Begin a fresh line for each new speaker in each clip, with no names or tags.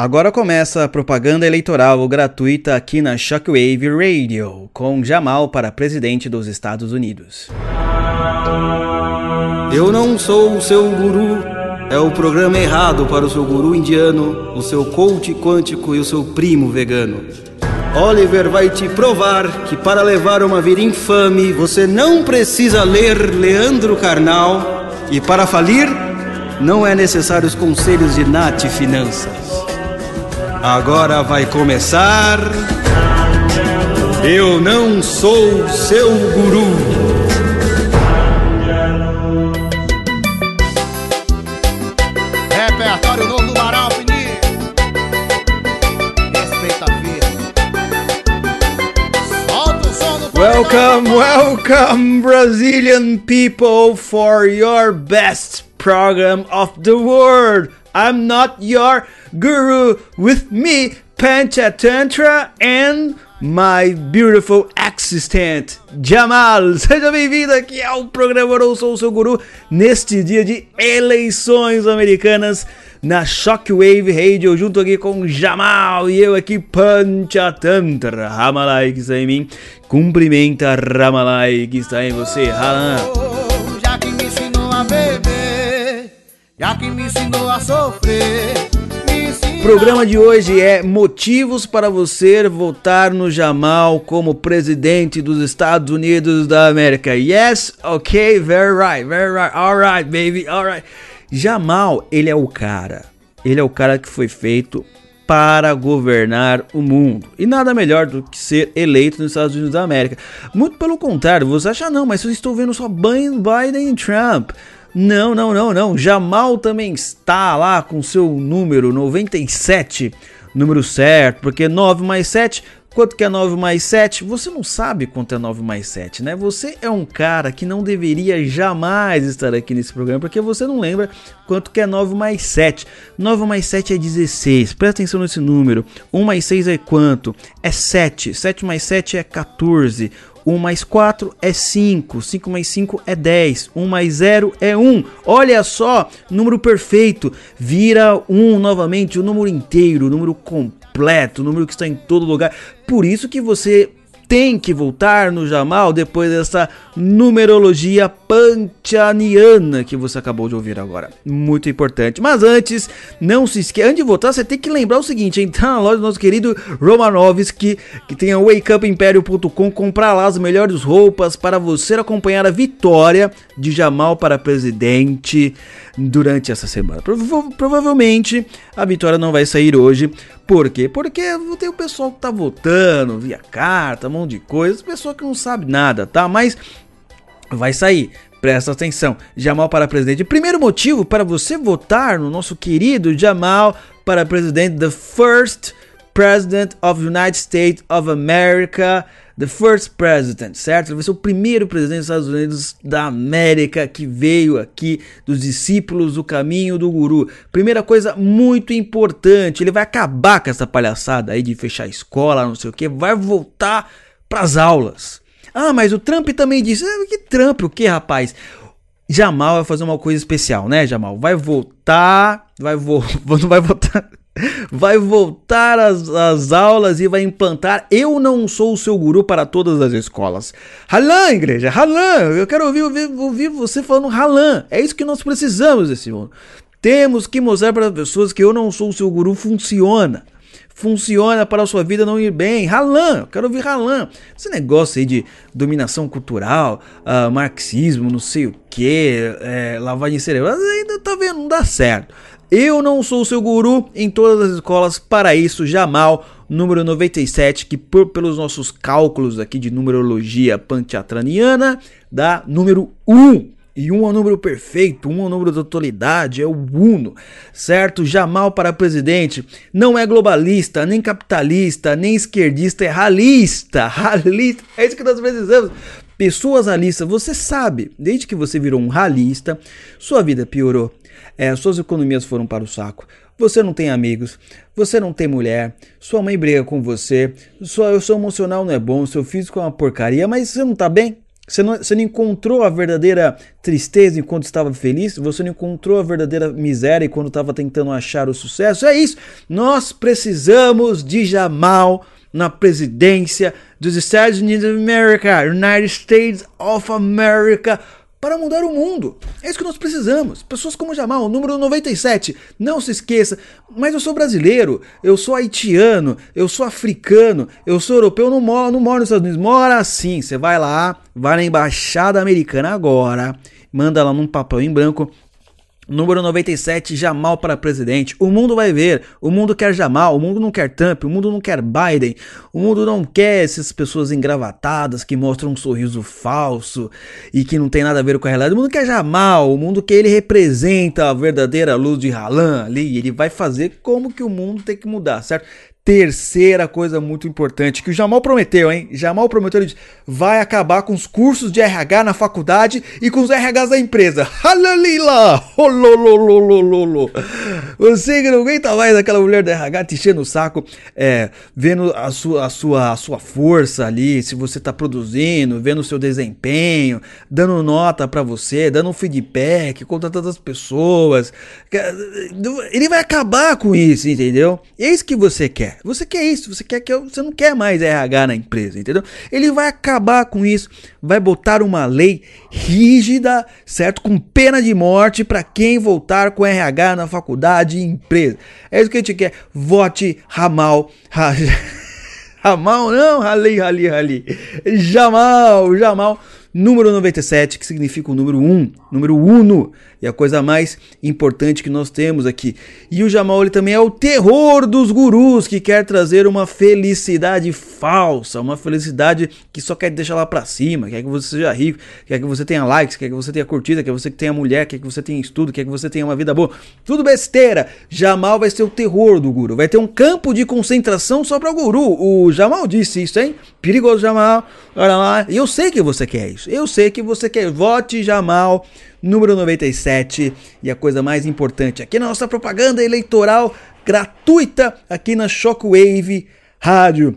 Agora começa a propaganda eleitoral gratuita aqui na Shockwave Radio, com Jamal para presidente dos Estados Unidos.
Eu não sou o seu guru. É o programa errado para o seu guru indiano, o seu coach quântico e o seu primo vegano. Oliver vai te provar que para levar uma vida infame você não precisa ler Leandro Carnal e para falir não é necessário os conselhos de Nath Finanças. Agora vai começar. Eu não sou seu guru.
Welcome, welcome, Brazilian people, for your best program of the world. I'm not your guru. With me, Panchatantra and my beautiful assistant, Jamal. Seja bem-vindo aqui ao programa Eu Sou o Seu Guru, neste dia de eleições americanas na Shockwave Radio, junto aqui com Jamal e eu aqui, Panchatantra. Ramalai que está em mim, cumprimenta Ramalai que está em você, Halan.
Já que me ensinou a sofrer.
O programa de hoje é motivos para você votar no Jamal como presidente dos Estados Unidos da América. Yes, ok, very right, very right, alright, baby, alright. Jamal, ele é o cara. Ele é o cara que foi feito para governar o mundo. E nada melhor do que ser eleito nos Estados Unidos da América. Muito pelo contrário, você acha não, mas eu estou vendo só Biden e Trump. Não, não, não, não. Jamal também está lá com seu número 97, número certo, porque 9 mais 7, quanto que é 9 mais 7? Você não sabe quanto é 9 mais 7, né? Você é um cara que não deveria jamais estar aqui nesse programa, porque você não lembra quanto que é 9 mais 7. 9 mais 7 é 16, presta atenção nesse número. 1 mais 6 é quanto? É 7. 7 mais 7 é 14. 1 mais 4 é 5, 5 mais 5 é 10, 1 mais 0 é 1. Olha só, número perfeito, vira 1 novamente, o número inteiro, o número completo, o número que está em todo lugar. Por isso que você tem que voltar no Jamal depois dessa numerologia panchaniana que você acabou de ouvir agora. Muito importante. Mas antes, não se esqueça, antes de votar, você tem que lembrar o seguinte: entrar na loja do nosso querido Romanovski, que tem a wakeupimpério.com, comprar lá as melhores roupas para você acompanhar a vitória de Jamal para presidente durante essa semana. Prova- provavelmente a vitória não vai sair hoje. Por quê? Porque tem o pessoal que tá votando via carta, um monte de coisa, pessoa que não sabe nada, tá? Mas vai sair. Presta atenção. Jamal para presidente. Primeiro motivo para você votar no nosso querido Jamal para presidente, the first president of the United States of America, the first president, certo? Ele vai ser o primeiro presidente dos Estados Unidos da América que veio aqui dos discípulos do caminho do guru. Primeira coisa muito importante, ele vai acabar com essa palhaçada aí de fechar a escola, não sei o que, vai voltar para as aulas. Ah, mas o Trump também disse. Ah, que Trump? O que, rapaz? Jamal vai fazer uma coisa especial, né, Jamal? Vai voltar. Vai vo não vai voltar. Vai voltar às, aulas e vai implantar Eu não sou o seu guru para todas as escolas. Halan, igreja, Halan. Eu quero ouvir, ouvir, ouvir você falando Halan. É isso que nós precisamos desse mundo. Temos que mostrar para as pessoas que eu não sou o seu guru funciona funciona para a sua vida não ir bem. Ralan, eu quero ouvir Ralan. Esse negócio aí de dominação cultural, ah, marxismo, não sei o que, é, lavagem cerebral, ainda tá vendo, não dá certo. Eu não sou seu guru em todas as escolas, para isso, Jamal, número 97, que por, pelos nossos cálculos aqui de numerologia panchatraniana, dá número 1. E um é o número perfeito, um é o número da totalidade, é o uno, certo? Jamal para presidente não é globalista, nem capitalista, nem esquerdista, é ralista, ralista, é isso que nós precisamos. Pessoas ralistas, você sabe, desde que você virou um ralista, sua vida piorou, é, suas economias foram para o saco, você não tem amigos, você não tem mulher, sua mãe briga com você, sua, seu emocional não é bom, seu físico é uma porcaria, mas você não tá bem? Você não, você não encontrou a verdadeira tristeza enquanto estava feliz? Você não encontrou a verdadeira miséria quando estava tentando achar o sucesso? É isso. Nós precisamos de Jamal na presidência dos Estados Unidos of America, United States of America, para mudar o mundo. É isso que nós precisamos. Pessoas como Jamal, número 97. Não se esqueça, mas eu sou brasileiro, eu sou haitiano, eu sou africano, eu sou europeu, não moro, não moro nos Estados Unidos. Mora sim. Você vai lá, vai na embaixada americana agora, manda lá num papel em branco Número 97, Jamal para presidente. O mundo vai ver. O mundo quer Jamal. O mundo não quer Trump. O mundo não quer Biden. O mundo não quer essas pessoas engravatadas que mostram um sorriso falso e que não tem nada a ver com a realidade. O mundo quer Jamal. O mundo que ele representa a verdadeira luz de Halan ali. Ele vai fazer como que o mundo tem que mudar, certo? Terceira coisa muito importante que o Jamal prometeu, hein? Jamal prometeu, ele disse, vai acabar com os cursos de RH na faculdade e com os RHs da empresa. Halalila! Ololololololo! Você que não aguenta mais aquela mulher da RH te enchendo o saco, é, vendo a sua, a, sua, a sua força ali, se você tá produzindo, vendo o seu desempenho, dando nota para você, dando um feedback, contratando as pessoas. Ele vai acabar com isso, entendeu? É isso que você quer. Você quer isso, você quer que eu, você não quer mais RH na empresa, entendeu? Ele vai acabar com isso, vai botar uma lei rígida, certo? Com pena de morte para quem voltar com RH na faculdade e empresa. É isso que a gente quer. Vote Ramal. Ramal não, Rali, Rali, Rali. Jamal, Jamal número 97, que significa o número 1, número uno, e a coisa mais importante que nós temos aqui. E o Jamal ele também é o terror dos gurus, que quer trazer uma felicidade falsa, uma felicidade que só quer deixar lá pra cima, quer que você seja rico, quer que você tenha likes, quer que você tenha curtida, quer que você tenha mulher, quer que você tenha estudo, quer que você tenha uma vida boa. Tudo besteira. Jamal vai ser o terror do guru. Vai ter um campo de concentração só para o guru. O Jamal disse isso, hein? Perigoso Jamal. E eu sei que você quer isso. Eu sei que você quer. Vote Jamal, número 97. E a coisa mais importante aqui na nossa propaganda eleitoral gratuita aqui na Shockwave Rádio.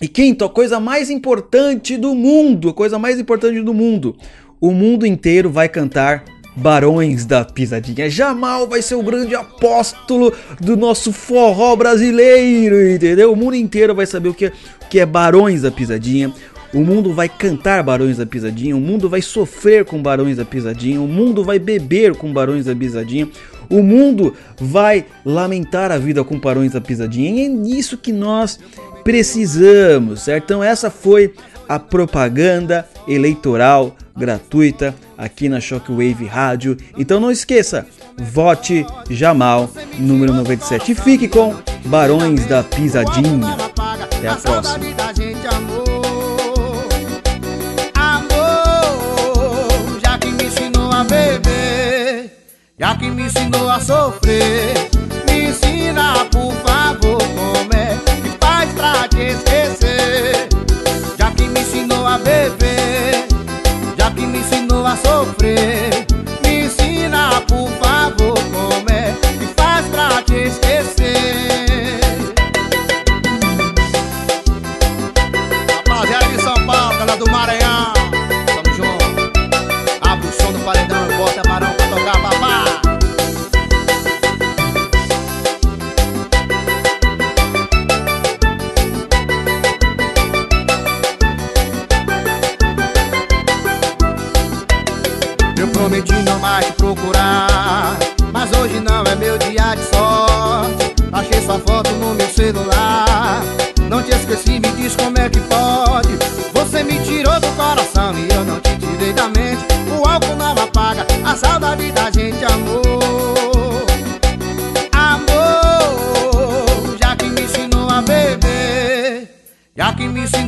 E quinto, a coisa mais importante do mundo, a coisa mais importante do mundo. O mundo inteiro vai cantar Barões da Pisadinha. Jamal vai ser o grande apóstolo do nosso forró brasileiro, entendeu? O mundo inteiro vai saber o que, é, o que é Barões da Pisadinha. O mundo vai cantar Barões da Pisadinha, o mundo vai sofrer com Barões da Pisadinha, o mundo vai beber com Barões da Pisadinha, o mundo vai lamentar a vida com Barões da Pisadinha. E é isso que nós precisamos, certo? Então essa foi a propaganda eleitoral gratuita aqui na Shockwave Rádio. Então não esqueça, vote Jamal, número 97. E fique com Barões da Pisadinha. Até a próxima.
Já que me ensinou a sofrer, me ensina por favor como é que faz pra te esquecer. Já que me ensinou a beber que me ensinou a sofrer procurar. Mas hoje não é meu dia de sorte. Achei sua foto no meu celular. Não te esqueci, me diz como é que pode. Você me tirou do coração e eu não te tirei da mente. O álcool não apaga a saudade da gente, amor Amor, já que me ensinou a beber Já que me ensinou